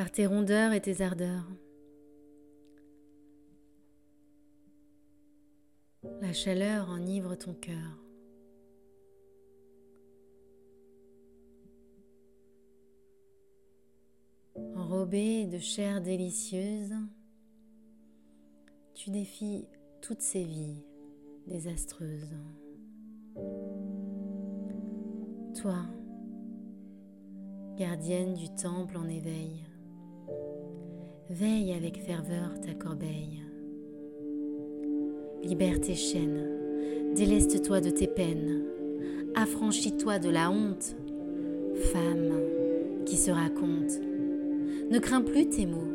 par tes rondeurs et tes ardeurs. La chaleur enivre ton cœur. Enrobé de chair délicieuse, tu défies toutes ces vies désastreuses. Toi, gardienne du temple en éveil, veille avec ferveur ta corbeille. Libère tes chaînes, déleste-toi de tes peines, affranchis-toi de la honte, femme qui se raconte. Ne crains plus tes mots,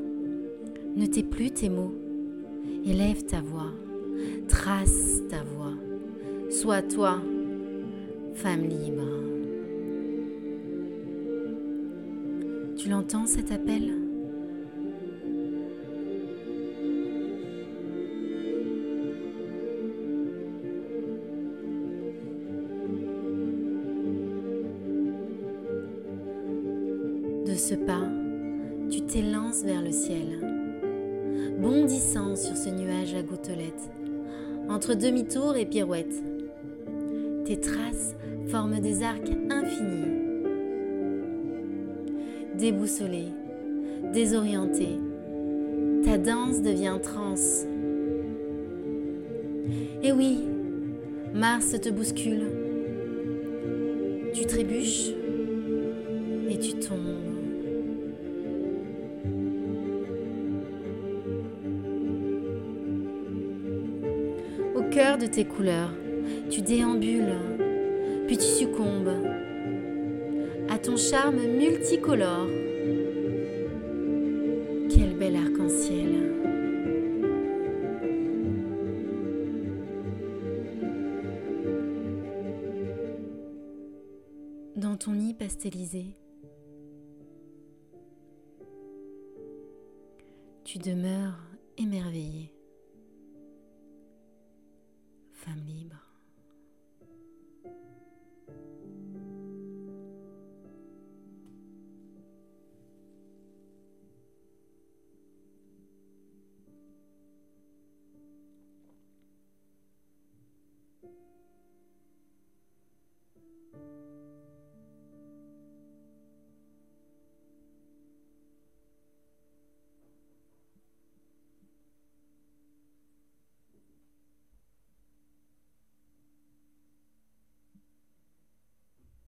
ne tais plus tes mots, élève ta voix, trace ta voix, sois toi, femme libre. Tu l'entends cet appel? De ce pas, tu t'élances vers le ciel, bondissant sur ce nuage à gouttelettes, entre demi-tours et pirouettes. Tes traces forment des arcs infinis. Déboussolé, désorienté, ta danse devient transe. Et oui, Mars te bouscule. Tu trébuches et tu tombes. Cœur de tes couleurs, tu déambules, puis tu succombes à ton charme multicolore. Quel bel arc-en-ciel. Dans ton nid pastelisé, tu demeures émerveillée femme libre.